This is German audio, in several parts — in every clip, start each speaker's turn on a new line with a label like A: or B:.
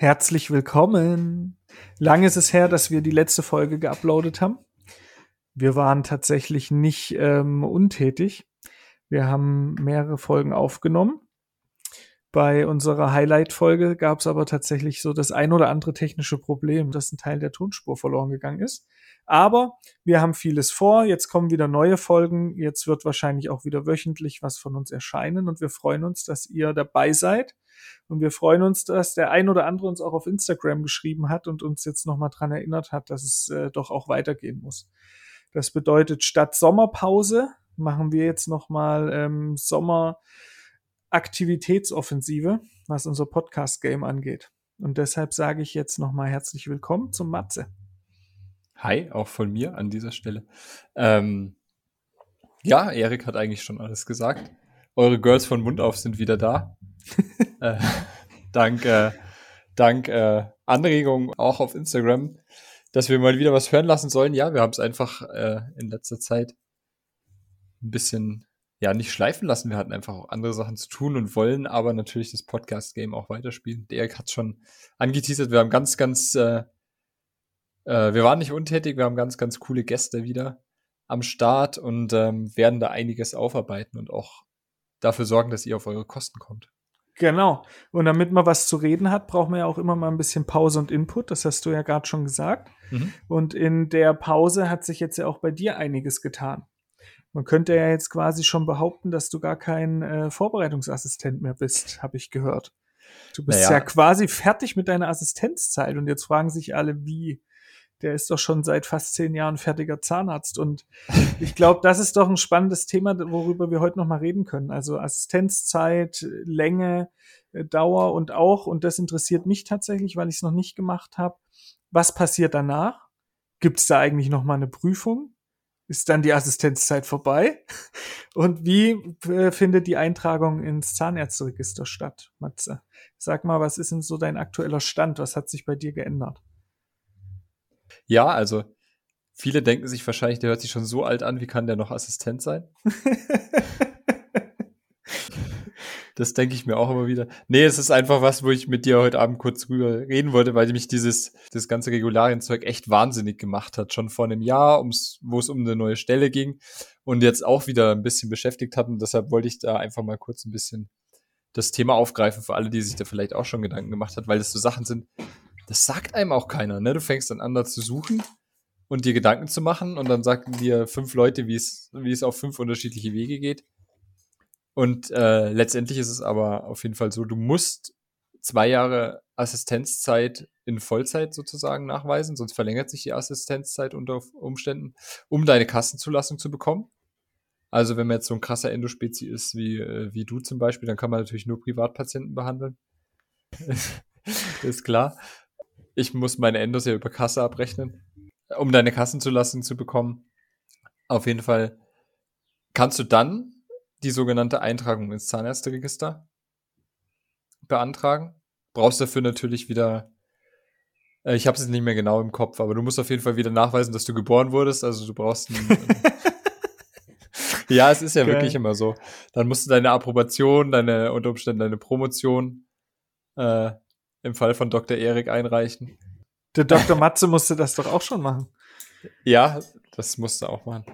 A: Herzlich willkommen. Lang ist es her, dass wir die letzte Folge geuploadet haben. Wir waren tatsächlich nicht ähm, untätig. Wir haben mehrere Folgen aufgenommen. Bei unserer Highlight-Folge gab es aber tatsächlich so das ein oder andere technische Problem, dass ein Teil der Tonspur verloren gegangen ist. Aber wir haben vieles vor. Jetzt kommen wieder neue Folgen. Jetzt wird wahrscheinlich auch wieder wöchentlich was von uns erscheinen. Und wir freuen uns, dass ihr dabei seid. Und wir freuen uns, dass der ein oder andere uns auch auf Instagram geschrieben hat und uns jetzt nochmal dran erinnert hat, dass es äh, doch auch weitergehen muss. Das bedeutet, statt Sommerpause machen wir jetzt nochmal ähm, Sommeraktivitätsoffensive, was unser Podcast-Game angeht. Und deshalb sage ich jetzt nochmal herzlich willkommen zum Matze.
B: Hi, auch von mir an dieser Stelle. Ähm, ja, Erik hat eigentlich schon alles gesagt. Eure Girls von Mund auf sind wieder da. äh, dank äh, dank äh, Anregungen auch auf Instagram, dass wir mal wieder was hören lassen sollen. Ja, wir haben es einfach äh, in letzter Zeit ein bisschen ja nicht schleifen lassen. Wir hatten einfach auch andere Sachen zu tun und wollen aber natürlich das Podcast-Game auch weiterspielen. Der Erik hat schon angeteasert. Wir haben ganz, ganz, äh, äh, wir waren nicht untätig. Wir haben ganz, ganz coole Gäste wieder am Start und ähm, werden da einiges aufarbeiten und auch dafür sorgen, dass ihr auf eure Kosten kommt.
A: Genau. Und damit man was zu reden hat, braucht man ja auch immer mal ein bisschen Pause und Input. Das hast du ja gerade schon gesagt. Mhm. Und in der Pause hat sich jetzt ja auch bei dir einiges getan. Man könnte ja jetzt quasi schon behaupten, dass du gar kein äh, Vorbereitungsassistent mehr bist, habe ich gehört. Du bist naja. ja quasi fertig mit deiner Assistenzzeit und jetzt fragen sich alle, wie der ist doch schon seit fast zehn Jahren fertiger Zahnarzt. Und ich glaube, das ist doch ein spannendes Thema, worüber wir heute noch mal reden können. Also Assistenzzeit, Länge, äh, Dauer und auch, und das interessiert mich tatsächlich, weil ich es noch nicht gemacht habe, was passiert danach? Gibt es da eigentlich noch mal eine Prüfung? Ist dann die Assistenzzeit vorbei? Und wie äh, findet die Eintragung ins Zahnärzteregister statt, Matze? Sag mal, was ist denn so dein aktueller Stand? Was hat sich bei dir geändert?
B: Ja, also viele denken sich wahrscheinlich, der hört sich schon so alt an, wie kann der noch Assistent sein? das denke ich mir auch immer wieder. Nee, es ist einfach was, wo ich mit dir heute Abend kurz drüber reden wollte, weil mich dieses das ganze Regularienzeug echt wahnsinnig gemacht hat. Schon vor einem Jahr, ums, wo es um eine neue Stelle ging und jetzt auch wieder ein bisschen beschäftigt hat. Und deshalb wollte ich da einfach mal kurz ein bisschen das Thema aufgreifen für alle, die sich da vielleicht auch schon Gedanken gemacht hat, weil das so Sachen sind, das sagt einem auch keiner, ne? Du fängst dann an, da zu suchen und dir Gedanken zu machen und dann sagen dir fünf Leute, wie es, wie es auf fünf unterschiedliche Wege geht. Und äh, letztendlich ist es aber auf jeden Fall so, du musst zwei Jahre Assistenzzeit in Vollzeit sozusagen nachweisen, sonst verlängert sich die Assistenzzeit unter Umständen, um deine Kassenzulassung zu bekommen. Also wenn man jetzt so ein krasser Endospezi ist wie, äh, wie du zum Beispiel, dann kann man natürlich nur Privatpatienten behandeln. ist klar ich muss meine Endos ja über Kasse abrechnen, um deine Kassenzulassung zu bekommen. Auf jeden Fall kannst du dann die sogenannte Eintragung ins Zahnärzteregister beantragen. Brauchst dafür natürlich wieder, äh, ich habe es nicht mehr genau im Kopf, aber du musst auf jeden Fall wieder nachweisen, dass du geboren wurdest. Also du brauchst ein, Ja, es ist ja okay. wirklich immer so. Dann musst du deine Approbation, deine unter Umständen deine Promotion äh, im Fall von Dr. Erik einreichen.
A: Der Dr. Matze musste das doch auch schon machen.
B: Ja, das musste auch machen.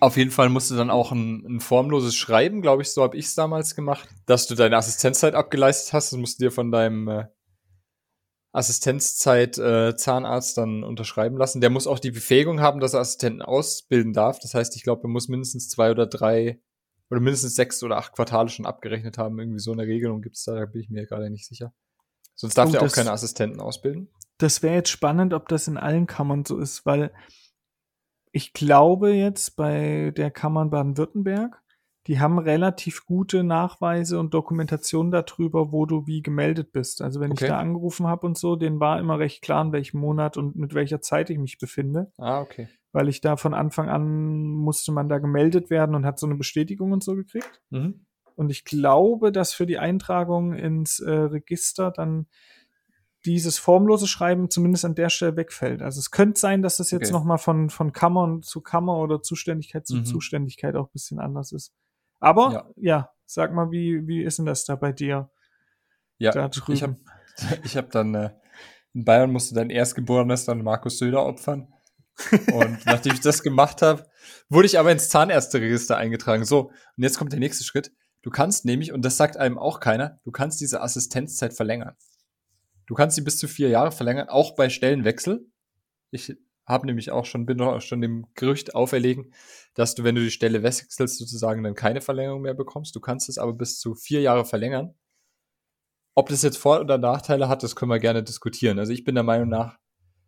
B: Auf jeden Fall musst du dann auch ein, ein formloses Schreiben, glaube ich, so habe ich es damals gemacht, dass du deine Assistenzzeit abgeleistet hast. Das musst du dir von deinem äh, Assistenzzeit äh, Zahnarzt dann unterschreiben lassen. Der muss auch die Befähigung haben, dass er Assistenten ausbilden darf. Das heißt, ich glaube, er muss mindestens zwei oder drei oder mindestens sechs oder acht Quartale schon abgerechnet haben. Irgendwie so eine Regelung gibt es da, da bin ich mir gerade nicht sicher. Sonst darf oh, der auch keine Assistenten ausbilden.
A: Das wäre jetzt spannend, ob das in allen Kammern so ist, weil ich glaube jetzt bei der Kammern Baden-Württemberg, die haben relativ gute Nachweise und Dokumentation darüber, wo du wie gemeldet bist. Also wenn okay. ich da angerufen habe und so, denen war immer recht klar, in welchem Monat und mit welcher Zeit ich mich befinde.
B: Ah, okay.
A: Weil ich da von Anfang an musste man da gemeldet werden und hat so eine Bestätigung und so gekriegt. Mhm. Und ich glaube, dass für die Eintragung ins äh, Register dann dieses formlose Schreiben zumindest an der Stelle wegfällt. Also es könnte sein, dass das jetzt okay. nochmal von, von Kammer zu Kammer oder Zuständigkeit zu mhm. Zuständigkeit auch ein bisschen anders ist. Aber ja. ja, sag mal, wie, wie ist denn das da bei dir?
B: Ja, ich habe Ich habe dann äh, in Bayern musste dein Erstgeborenes dann Markus Söder opfern. Und nachdem ich das gemacht habe, wurde ich aber ins Zahnärzteregister eingetragen. So, und jetzt kommt der nächste Schritt. Du kannst nämlich, und das sagt einem auch keiner, du kannst diese Assistenzzeit verlängern. Du kannst sie bis zu vier Jahre verlängern, auch bei Stellenwechsel. Ich habe nämlich auch schon, bin auch schon dem Gerücht auferlegen, dass du, wenn du die Stelle wechselst, sozusagen dann keine Verlängerung mehr bekommst. Du kannst es aber bis zu vier Jahre verlängern. Ob das jetzt Vor- oder Nachteile hat, das können wir gerne diskutieren. Also ich bin der Meinung nach,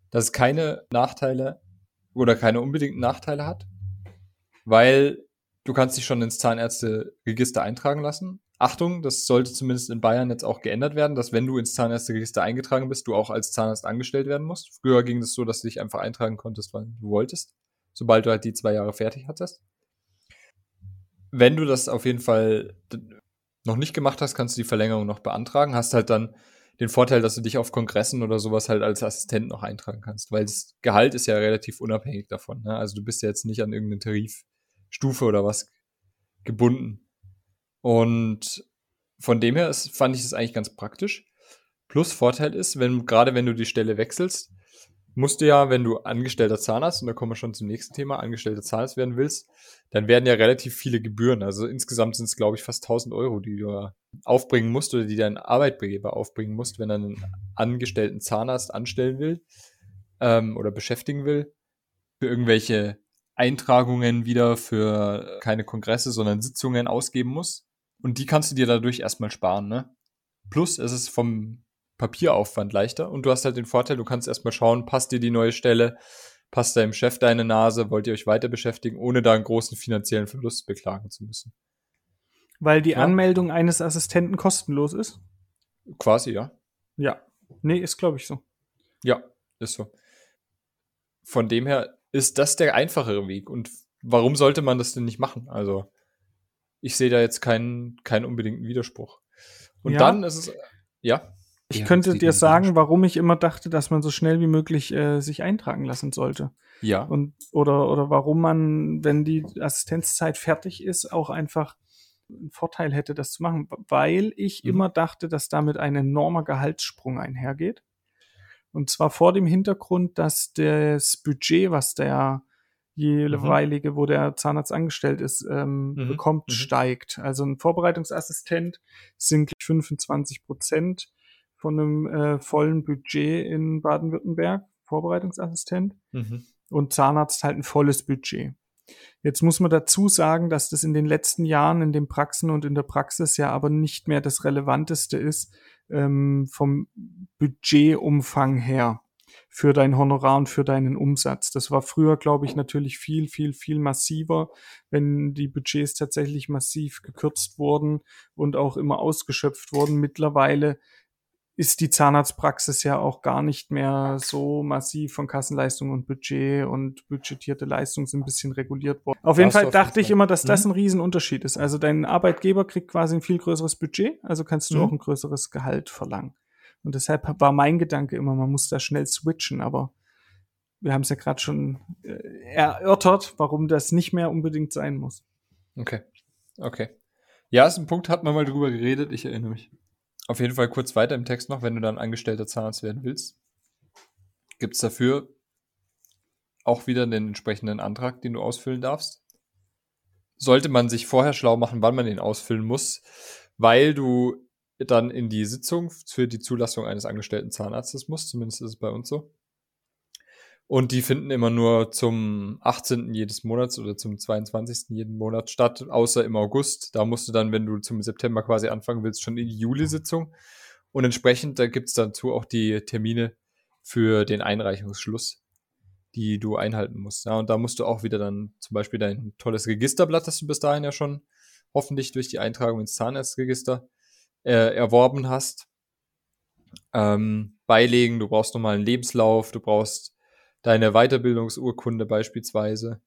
B: dass es keine Nachteile oder keine unbedingten Nachteile hat, weil du kannst dich schon ins Zahnärzteregister eintragen lassen. Achtung, das sollte zumindest in Bayern jetzt auch geändert werden, dass wenn du ins Zahnärzteregister eingetragen bist, du auch als Zahnarzt angestellt werden musst. Früher ging es so, dass du dich einfach eintragen konntest, wann du wolltest, sobald du halt die zwei Jahre fertig hattest. Wenn du das auf jeden Fall noch nicht gemacht hast, kannst du die Verlängerung noch beantragen, hast halt dann den Vorteil, dass du dich auf Kongressen oder sowas halt als Assistent noch eintragen kannst, weil das Gehalt ist ja relativ unabhängig davon. Ne? Also du bist ja jetzt nicht an irgendeine Tarifstufe oder was gebunden. Und von dem her ist, fand ich das eigentlich ganz praktisch. Plus Vorteil ist, wenn, gerade wenn du die Stelle wechselst, musst du ja, wenn du angestellter Zahnarzt, und da kommen wir schon zum nächsten Thema, angestellter Zahnarzt werden willst, dann werden ja relativ viele Gebühren. Also insgesamt sind es, glaube ich, fast 1000 Euro, die du aufbringen musst oder die dein Arbeitgeber aufbringen musst, wenn er einen angestellten Zahnarzt anstellen will ähm, oder beschäftigen will. Für irgendwelche Eintragungen wieder für keine Kongresse, sondern Sitzungen ausgeben muss. Und die kannst du dir dadurch erstmal sparen, ne? Plus es ist vom Papieraufwand leichter und du hast halt den Vorteil, du kannst erstmal schauen, passt dir die neue Stelle, passt deinem Chef deine Nase, wollt ihr euch weiter beschäftigen, ohne da einen großen finanziellen Verlust beklagen zu müssen.
A: Weil die ja. Anmeldung eines Assistenten kostenlos ist?
B: Quasi, ja.
A: Ja. Nee, ist glaube ich so.
B: Ja, ist so. Von dem her ist das der einfachere Weg. Und warum sollte man das denn nicht machen? Also, ich sehe da jetzt keinen, keinen unbedingten Widerspruch. Und ja. dann ist es, ja.
A: Ich ja, könnte dir sagen, warum ich immer dachte, dass man so schnell wie möglich äh, sich eintragen lassen sollte.
B: Ja.
A: Und, oder, oder warum man, wenn die Assistenzzeit fertig ist, auch einfach einen Vorteil hätte, das zu machen. Weil ich mhm. immer dachte, dass damit ein enormer Gehaltssprung einhergeht. Und zwar vor dem Hintergrund, dass das Budget, was der jeweilige, mhm. wo der Zahnarzt angestellt ist, ähm, mhm. bekommt, mhm. steigt. Also ein Vorbereitungsassistent sind 25 Prozent von einem äh, vollen Budget in Baden-Württemberg, Vorbereitungsassistent. Mhm. Und Zahnarzt halt ein volles Budget. Jetzt muss man dazu sagen, dass das in den letzten Jahren in den Praxen und in der Praxis ja aber nicht mehr das Relevanteste ist ähm, vom Budgetumfang her für dein Honorar und für deinen Umsatz. Das war früher, glaube ich, natürlich viel, viel, viel massiver, wenn die Budgets tatsächlich massiv gekürzt wurden und auch immer ausgeschöpft wurden. Mittlerweile ist die Zahnarztpraxis ja auch gar nicht mehr so massiv von Kassenleistung und Budget und budgetierte Leistung sind ein bisschen reguliert worden. Auf jeden Fall dachte ich immer, dass das mhm. ein Riesenunterschied ist. Also dein Arbeitgeber kriegt quasi ein viel größeres Budget, also kannst du mhm. auch ein größeres Gehalt verlangen. Und deshalb war mein Gedanke immer, man muss da schnell switchen, aber wir haben es ja gerade schon äh, erörtert, warum das nicht mehr unbedingt sein muss.
B: Okay. Okay. Ja, ist ein Punkt, hat man mal drüber geredet, ich erinnere mich. Auf jeden Fall kurz weiter im Text noch, wenn du dann angestellter Zahnarzt werden willst, gibt es dafür auch wieder den entsprechenden Antrag, den du ausfüllen darfst. Sollte man sich vorher schlau machen, wann man den ausfüllen muss, weil du dann in die Sitzung für die Zulassung eines angestellten Zahnarztes musst, zumindest ist es bei uns so. Und die finden immer nur zum 18. jedes Monats oder zum 22. jeden Monat statt, außer im August. Da musst du dann, wenn du zum September quasi anfangen willst, schon in die Juli-Sitzung. Und entsprechend, da gibt's dazu auch die Termine für den Einreichungsschluss, die du einhalten musst. Ja, und da musst du auch wieder dann zum Beispiel dein tolles Registerblatt, das du bis dahin ja schon hoffentlich durch die Eintragung ins Zahnarztregister äh, erworben hast, ähm, beilegen. Du brauchst nochmal einen Lebenslauf, du brauchst deine Weiterbildungsurkunde beispielsweise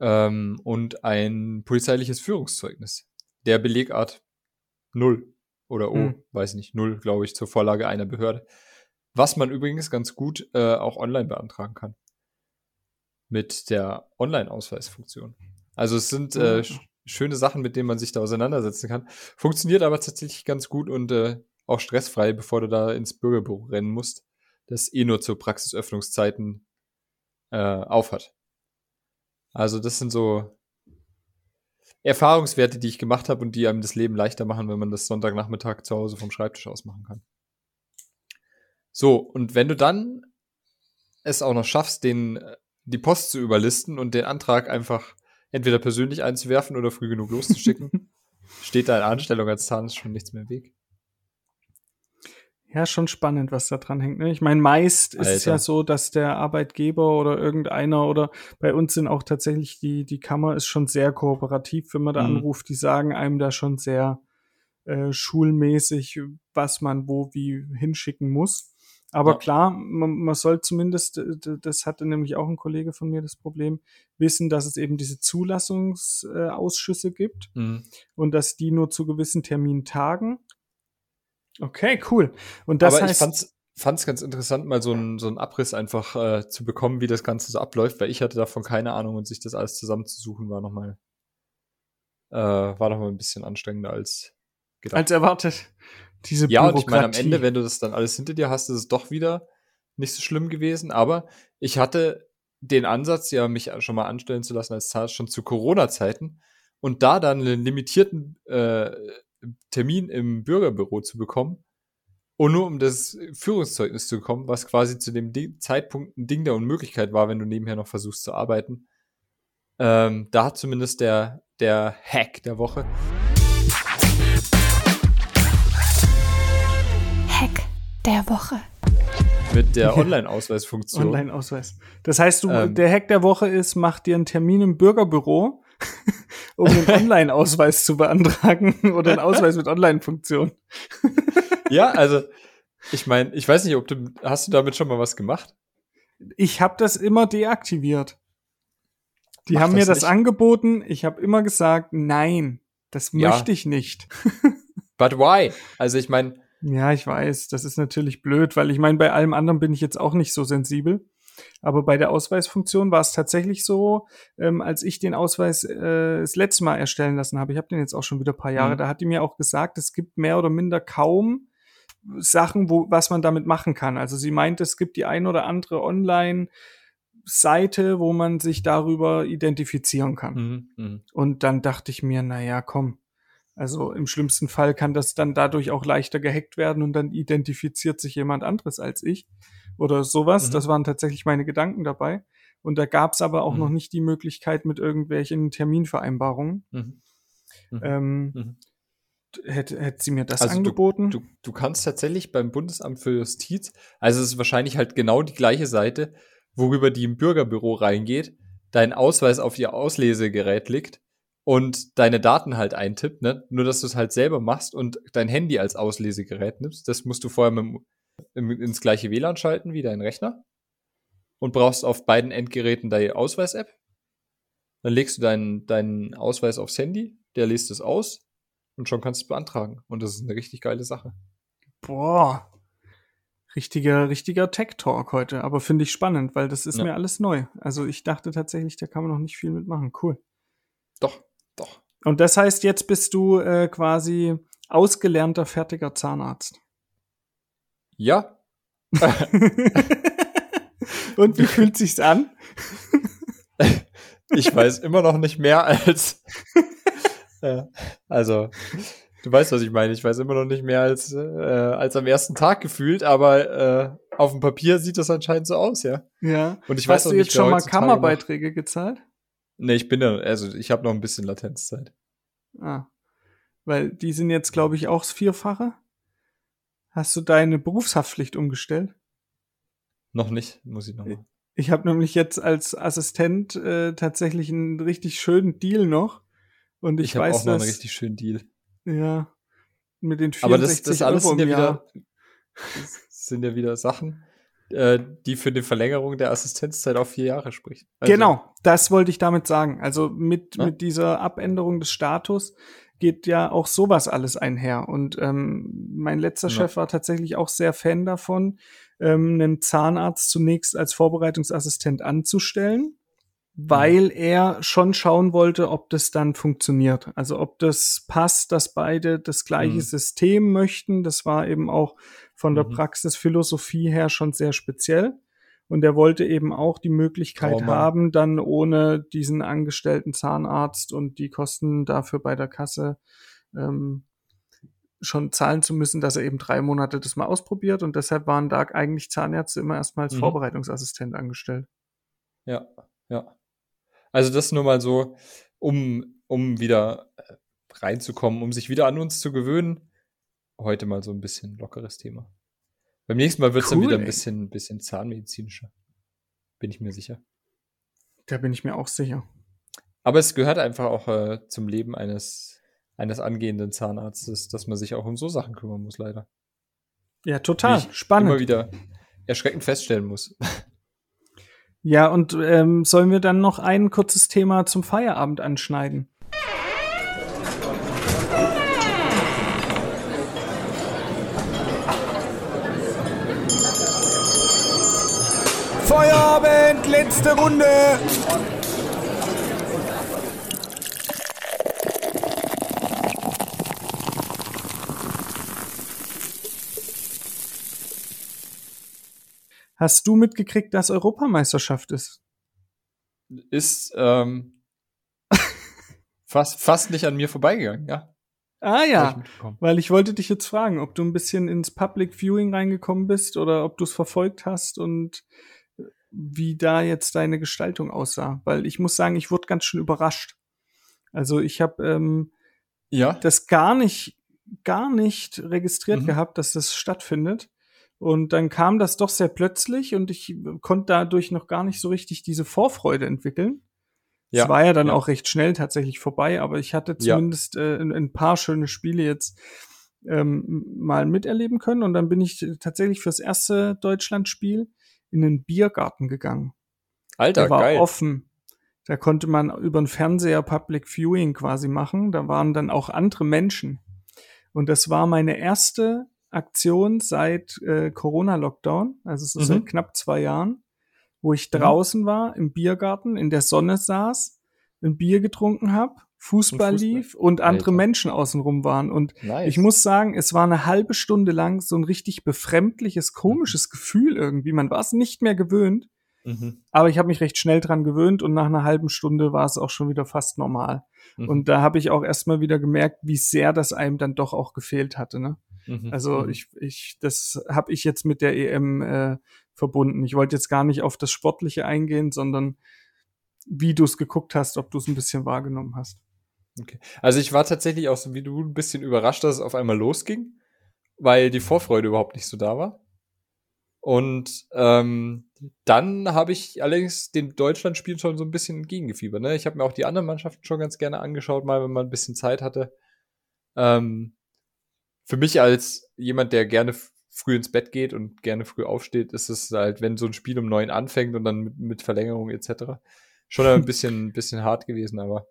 B: ähm, und ein polizeiliches Führungszeugnis. Der Belegart null oder O, hm. weiß nicht, null, glaube ich, zur Vorlage einer Behörde. Was man übrigens ganz gut äh, auch online beantragen kann. Mit der Online-Ausweisfunktion. Also es sind äh, schöne Sachen, mit denen man sich da auseinandersetzen kann. Funktioniert aber tatsächlich ganz gut und äh, auch stressfrei, bevor du da ins Bürgerbüro rennen musst, das eh nur zu Praxisöffnungszeiten äh, aufhat. Also das sind so Erfahrungswerte, die ich gemacht habe und die einem das Leben leichter machen, wenn man das Sonntagnachmittag zu Hause vom Schreibtisch aus machen kann. So, und wenn du dann es auch noch schaffst, den, die Post zu überlisten und den Antrag einfach entweder persönlich einzuwerfen oder früh genug loszuschicken, steht deine Anstellung als Zahnarzt schon nichts mehr im Weg.
A: Ja, schon spannend, was da dran hängt. Ne? Ich meine, meist Alter. ist es ja so, dass der Arbeitgeber oder irgendeiner oder bei uns sind auch tatsächlich die, die Kammer ist schon sehr kooperativ, wenn man da mhm. anruft. Die sagen einem da schon sehr äh, schulmäßig, was man wo wie hinschicken muss. Aber ja. klar, man, man soll zumindest, das hatte nämlich auch ein Kollege von mir das Problem, wissen, dass es eben diese Zulassungsausschüsse gibt mhm. und dass die nur zu gewissen Terminen tagen. Okay, cool. Und das
B: Aber
A: heißt,
B: ich fand's, es ganz interessant, mal so einen so einen Abriss einfach äh, zu bekommen, wie das Ganze so abläuft, weil ich hatte davon keine Ahnung und sich das alles zusammenzusuchen war nochmal äh, war noch mal ein bisschen anstrengender als
A: gedacht. Als erwartet.
B: Diese ja, und ich meine, am Ende, wenn du das dann alles hinter dir hast, ist es doch wieder nicht so schlimm gewesen. Aber ich hatte den Ansatz, ja, mich schon mal anstellen zu lassen als Zahnarzt schon zu Corona-Zeiten und da dann einen limitierten äh, Termin im Bürgerbüro zu bekommen und nur um das Führungszeugnis zu bekommen, was quasi zu dem Ding, Zeitpunkt ein Ding der Unmöglichkeit war, wenn du nebenher noch versuchst zu arbeiten. Ähm, da hat zumindest der, der Hack der Woche
C: der Woche.
B: Mit der Online-Ausweisfunktion.
A: Online-Ausweis. Das heißt, du, ähm, der Hack der Woche ist, mach dir einen Termin im Bürgerbüro, um einen Online-Ausweis zu beantragen oder einen Ausweis mit Online-Funktion.
B: ja, also ich meine, ich weiß nicht, ob du hast du damit schon mal was gemacht?
A: Ich habe das immer deaktiviert. Die Mach haben mir das nicht. angeboten. Ich habe immer gesagt, nein, das ja. möchte ich nicht.
B: But why? Also ich meine,
A: ja, ich weiß, das ist natürlich blöd, weil ich meine, bei allem anderen bin ich jetzt auch nicht so sensibel. Aber bei der Ausweisfunktion war es tatsächlich so, ähm, als ich den Ausweis äh, das letzte Mal erstellen lassen habe, ich habe den jetzt auch schon wieder ein paar Jahre, mhm. da hat die mir auch gesagt, es gibt mehr oder minder kaum Sachen, wo, was man damit machen kann. Also sie meint, es gibt die ein oder andere Online- Seite, wo man sich darüber identifizieren kann. Mhm, mh. Und dann dachte ich mir, na ja, komm, also im schlimmsten Fall kann das dann dadurch auch leichter gehackt werden und dann identifiziert sich jemand anderes als ich oder sowas. Mhm. Das waren tatsächlich meine Gedanken dabei. Und da gab es aber auch mhm. noch nicht die Möglichkeit mit irgendwelchen Terminvereinbarungen. Mhm. mhm. Ähm, mhm. Hätte, hätte sie mir das also angeboten?
B: Du, du, du kannst tatsächlich beim Bundesamt für Justiz, also es ist wahrscheinlich halt genau die gleiche Seite, worüber die im Bürgerbüro reingeht, dein Ausweis auf ihr Auslesegerät liegt und deine Daten halt eintippt, ne? Nur dass du es halt selber machst und dein Handy als Auslesegerät nimmst. Das musst du vorher mit, im, ins gleiche WLAN schalten wie dein Rechner und brauchst auf beiden Endgeräten deine Ausweis-App. Dann legst du deinen, deinen Ausweis aufs Handy, der liest es aus und schon kannst du es beantragen. Und das ist eine richtig geile Sache.
A: Boah. Richtiger, richtiger Tech-Talk heute, aber finde ich spannend, weil das ist ja. mir alles neu. Also ich dachte tatsächlich, da kann man noch nicht viel mitmachen. Cool.
B: Doch, doch.
A: Und das heißt, jetzt bist du äh, quasi ausgelernter, fertiger Zahnarzt.
B: Ja.
A: Und wie fühlt sich's an?
B: ich weiß immer noch nicht mehr als. äh, also, du weißt, was ich meine. Ich weiß immer noch nicht mehr als, äh, als am ersten Tag gefühlt, aber äh, auf dem Papier sieht das anscheinend so aus, ja.
A: Ja. Und ich Hast weiß du jetzt schon mal Kammerbeiträge gezahlt?
B: Nee, ich bin da, also ich habe noch ein bisschen Latenzzeit.
A: Ah. Weil die sind jetzt, glaube ich, auch das Vierfache. Hast du deine Berufshaftpflicht umgestellt?
B: Noch nicht, muss ich noch mal.
A: Ich habe nämlich jetzt als Assistent äh, tatsächlich einen richtig schönen Deal noch. Und ich, ich weiß, auch noch
B: einen richtig schönen Deal.
A: Ja. Mit den 64
B: Aber das, das alles
A: Euro
B: sind ja wieder, sind ja wieder Sachen äh, die für die Verlängerung der Assistenzzeit auf vier Jahre spricht.
A: Also, genau, das wollte ich damit sagen. Also mit, ja? mit dieser Abänderung des Status geht ja auch sowas alles einher. Und ähm, mein letzter ja. Chef war tatsächlich auch sehr Fan davon, ähm, einen Zahnarzt zunächst als Vorbereitungsassistent anzustellen weil er schon schauen wollte, ob das dann funktioniert. Also ob das passt, dass beide das gleiche
B: Mhm.
A: System möchten. Das war eben auch von der
B: Mhm.
A: Praxisphilosophie her schon sehr speziell. Und er wollte eben auch die Möglichkeit
B: Trauma.
A: haben, dann ohne diesen angestellten Zahnarzt und die Kosten dafür bei der Kasse ähm, schon zahlen zu müssen, dass er eben drei Monate das mal ausprobiert. Und deshalb waren da eigentlich Zahnärzte immer erstmal als
B: Mhm.
A: Vorbereitungsassistent angestellt.
B: Ja, ja. Also das nur mal so, um, um wieder äh, reinzukommen, um sich wieder an uns zu gewöhnen. Heute mal so ein bisschen lockeres Thema. Beim nächsten Mal wird es dann
A: Cool,
B: wieder ein bisschen, bisschen zahnmedizinischer. Bin ich mir sicher.
A: Da bin ich mir auch sicher.
B: Aber es gehört einfach auch äh, zum Leben eines, eines angehenden Zahnarztes, dass man sich auch um so Sachen kümmern muss, leider.
A: Ja, total. Spannend.
B: Immer wieder erschreckend feststellen muss.
A: Ja, und ähm, sollen wir dann noch ein kurzes Thema zum Feierabend anschneiden?
D: Feierabend, letzte Runde.
A: Hast du mitgekriegt, dass Europameisterschaft ist?
B: Ist ähm, fast, fast nicht an mir vorbeigegangen, ja.
A: Ah
B: ich
A: ja, weil ich wollte dich jetzt fragen, ob du ein bisschen ins Public Viewing reingekommen bist oder ob du es verfolgt hast und wie da jetzt deine Gestaltung aussah. Weil ich muss sagen, ich wurde ganz schön überrascht. Also ich habe ähm,
B: Ja.
A: das gar nicht, gar nicht registriert
B: Mhm.
A: gehabt, dass das stattfindet. Und dann kam das doch sehr plötzlich und ich konnte dadurch noch gar nicht so richtig diese Vorfreude entwickeln. Es
B: Ja,
A: war ja dann
B: ja.
A: auch recht schnell tatsächlich vorbei, aber ich hatte
B: Ja.
A: zumindest äh, ein, ein paar schöne Spiele jetzt ähm, mal miterleben können. Und dann bin ich tatsächlich fürs erste Deutschlandspiel in den Biergarten gegangen.
B: Alter,
A: Der war
B: geil.
A: offen. Da konnte man über den Fernseher Public Viewing quasi machen. Da waren dann auch andere Menschen. Und das war meine erste Aktion seit äh, Corona-Lockdown, also so
B: Mhm.
A: seit knapp zwei Jahren, wo ich
B: Mhm.
A: draußen war im Biergarten, in der Sonne saß, ein Bier getrunken habe, Fußball,
B: Fußball.
A: lief und andere
B: Alter.
A: Menschen außenrum waren. Und
B: Nice.
A: ich muss sagen, es war eine halbe Stunde lang so ein richtig befremdliches, komisches Gefühl irgendwie. Man war es nicht mehr gewöhnt.
B: Mhm.
A: Aber ich habe mich recht schnell dran gewöhnt und nach einer halben Stunde war es auch schon wieder fast normal.
B: Mhm.
A: Und da habe ich auch erstmal wieder gemerkt, wie sehr das einem dann doch auch gefehlt hatte. Ne?
B: Mhm.
A: Also
B: Mhm.
A: ich, ich, das habe ich jetzt mit der EM äh, verbunden. Ich wollte jetzt gar nicht auf das Sportliche eingehen, sondern wie du es geguckt hast, ob du es ein bisschen wahrgenommen hast.
B: Okay. Also ich war tatsächlich auch so wie du ein bisschen überrascht, dass es auf einmal losging, weil die Vorfreude überhaupt nicht so da war. Und ähm, dann habe ich allerdings dem Deutschlandspiel schon so ein bisschen entgegengefiebert. Ne? Ich habe mir auch die anderen Mannschaften schon ganz gerne angeschaut, mal wenn man ein bisschen Zeit hatte. Ähm, für mich als jemand, der gerne früh ins Bett geht und gerne früh aufsteht, ist es halt, wenn so ein Spiel um neun anfängt und dann mit, mit Verlängerung etc. schon ein bisschen, bisschen hart gewesen, aber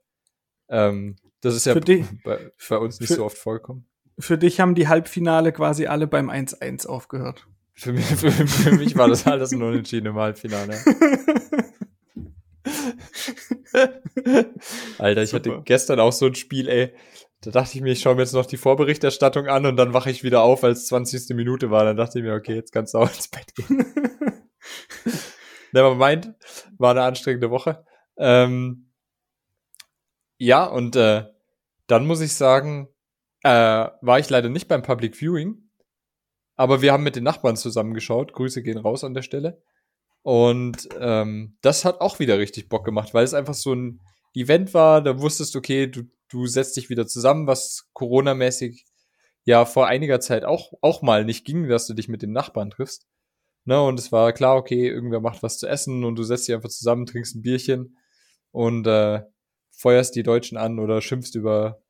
B: ähm, das ist ja
A: Für die-
B: bei, bei uns nicht
A: für-
B: so oft vorgekommen.
A: Für dich haben die Halbfinale quasi alle beim 1-1 aufgehört.
B: Für mich, für, für mich war das alles ein Unentschieden im Halbfinale. Alter, ich hatte
A: Super.
B: gestern auch so ein Spiel, ey. Da dachte ich mir, ich schaue mir jetzt noch die Vorberichterstattung an und dann wache ich wieder auf, als 20. Minute war. Dann dachte ich mir, okay, jetzt kannst du auch ins Bett gehen. Never mind. War eine anstrengende Woche. Ähm, ja, und äh, dann muss ich sagen, äh, war ich leider nicht beim Public Viewing. Aber wir haben mit den Nachbarn zusammengeschaut. Grüße gehen raus an der Stelle. Und ähm, das hat auch wieder richtig Bock gemacht, weil es einfach so ein Event war. Da wusstest okay, du, du setzt dich wieder zusammen, was Corona-mäßig ja vor einiger Zeit auch, auch mal nicht ging, dass du dich mit den Nachbarn triffst. Ne, und es war klar, okay, irgendwer macht was zu essen und du setzt dich einfach zusammen, trinkst ein Bierchen und äh, feuerst die Deutschen an oder schimpfst über,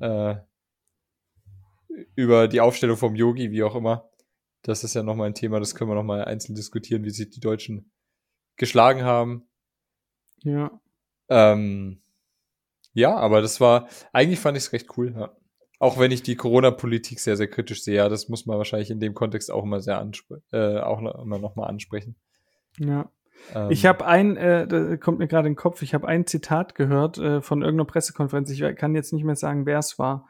B: äh, über die Aufstellung vom Yogi, wie auch immer. Das ist ja nochmal ein Thema, das können wir nochmal einzeln diskutieren, wie sich die Deutschen geschlagen haben.
A: ja.
B: Ähm, ja, aber das war, eigentlich fand ich es recht cool, ja. Auch wenn ich die Corona-Politik sehr, sehr kritisch sehe, ja, das muss man wahrscheinlich in dem Kontext auch immer sehr äh, auch immer nochmal ansprechen.
A: Ja. Ähm, ich habe ein, äh, da kommt mir gerade in den Kopf, ich habe ein Zitat gehört äh, von irgendeiner Pressekonferenz. Ich kann jetzt nicht mehr sagen, wer es war.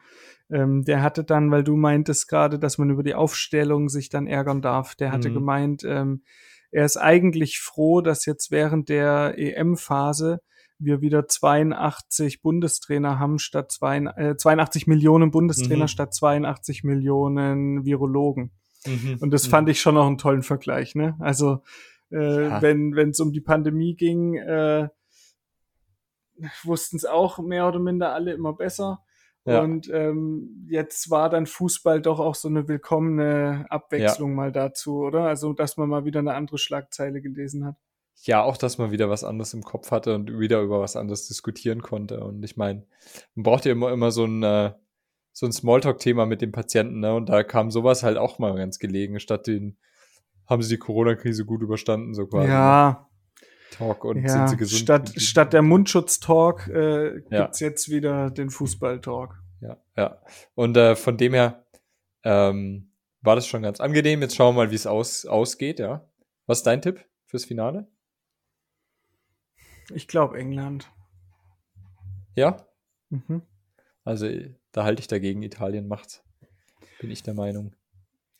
A: Ähm, der hatte dann, weil du meintest gerade, dass man über die Aufstellung sich dann ärgern darf, der hatte mhm. gemeint, ähm, er ist eigentlich froh, dass jetzt während der EM-Phase wir wieder 82 Bundestrainer haben statt zwei, äh, 82 Millionen Bundestrainer mhm. statt 82 Millionen Virologen. Mhm. Und das fand mhm. ich schon noch einen tollen Vergleich. Ne? Also äh, ja. wenn es um die Pandemie ging, äh, wussten es auch mehr oder minder alle immer besser. Ja. Und ähm, jetzt war dann Fußball doch auch so eine willkommene Abwechslung ja. mal dazu, oder? Also, dass man mal wieder eine andere Schlagzeile gelesen hat.
B: Ja, auch, dass man wieder was anderes im Kopf hatte und wieder über was anderes diskutieren konnte. Und ich meine, man braucht ja immer, immer so ein, äh, so ein Smalltalk-Thema mit dem Patienten, ne? Und da kam sowas halt auch mal ganz gelegen, statt den, haben sie die Corona-Krise gut überstanden, so quasi.
A: Ja,
B: Talk und
A: ja, sind sie gesund. Statt, statt der Mundschutz-Talk äh, gibt's ja. jetzt wieder den Fußball-Talk.
B: Ja, ja. Und äh, von dem her ähm, war das schon ganz angenehm. Jetzt schauen wir mal, wie es aus, ausgeht, ja. Was ist dein Tipp fürs Finale?
A: Ich glaube England.
B: Ja? Mhm. Also da halte ich dagegen, Italien macht's. Bin ich der Meinung.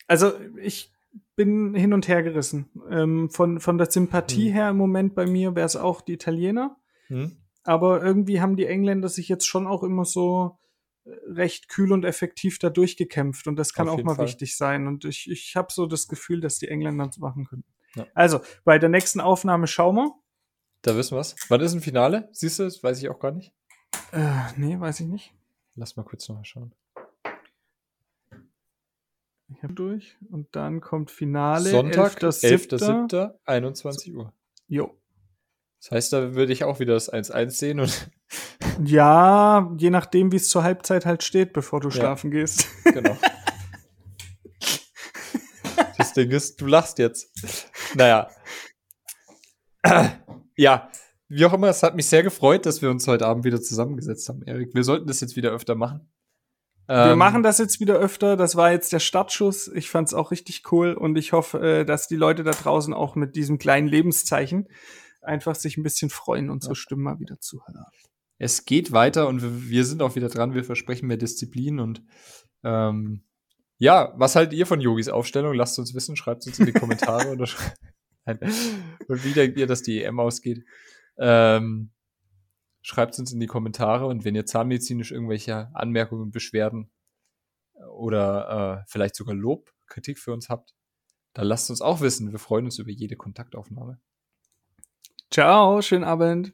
A: Also ich bin hin und her gerissen. Ähm, von, von der Sympathie hm. her im Moment bei mir wäre es auch die Italiener. Hm. Aber irgendwie haben die Engländer sich jetzt schon auch immer so äh, recht kühl und effektiv da durchgekämpft. Und das kann Auf auch mal Fall. wichtig sein. Und ich, ich habe so das Gefühl, dass die Engländer das machen können. Ja. Also, bei der nächsten Aufnahme schauen wir.
B: Da wissen wir's. Wann ist ein Finale? Siehst du, das weiß ich auch gar nicht.
A: Äh, nee, weiß ich nicht.
B: Lass mal kurz nochmal schauen.
A: Durch. Und dann kommt Finale.
B: Sonntag, 11.07. 11. 21 Uhr.
A: Jo.
B: Das heißt, da würde ich auch wieder das 1-1 sehen und.
A: Ja, je nachdem, wie es zur Halbzeit halt steht, bevor du ja. schlafen gehst. Genau.
B: das Ding ist, du lachst jetzt. Naja. ja, wie auch immer, es hat mich sehr gefreut, dass wir uns heute Abend wieder zusammengesetzt haben, Erik. Wir sollten das jetzt wieder öfter machen.
A: Wir ähm, machen das jetzt wieder öfter. Das war jetzt der Startschuss. Ich fand es auch richtig cool und ich hoffe, äh, dass die Leute da draußen auch mit diesem kleinen Lebenszeichen einfach sich ein bisschen freuen, unsere ja. Stimmen mal wieder zu hören.
B: Es geht weiter und wir sind auch wieder dran. Wir versprechen mehr Disziplin und ähm, ja, was haltet ihr von Yogis Aufstellung? Lasst uns wissen, schreibt uns in die Kommentare oder. Und wie denkt ihr, dass die EM ausgeht? Ähm, Schreibt es uns in die Kommentare und wenn ihr zahnmedizinisch irgendwelche Anmerkungen, Beschwerden äh, oder äh, vielleicht sogar Lob, Kritik für uns habt, dann lasst uns auch wissen. Wir freuen uns über jede Kontaktaufnahme.
A: Ciao, schönen Abend.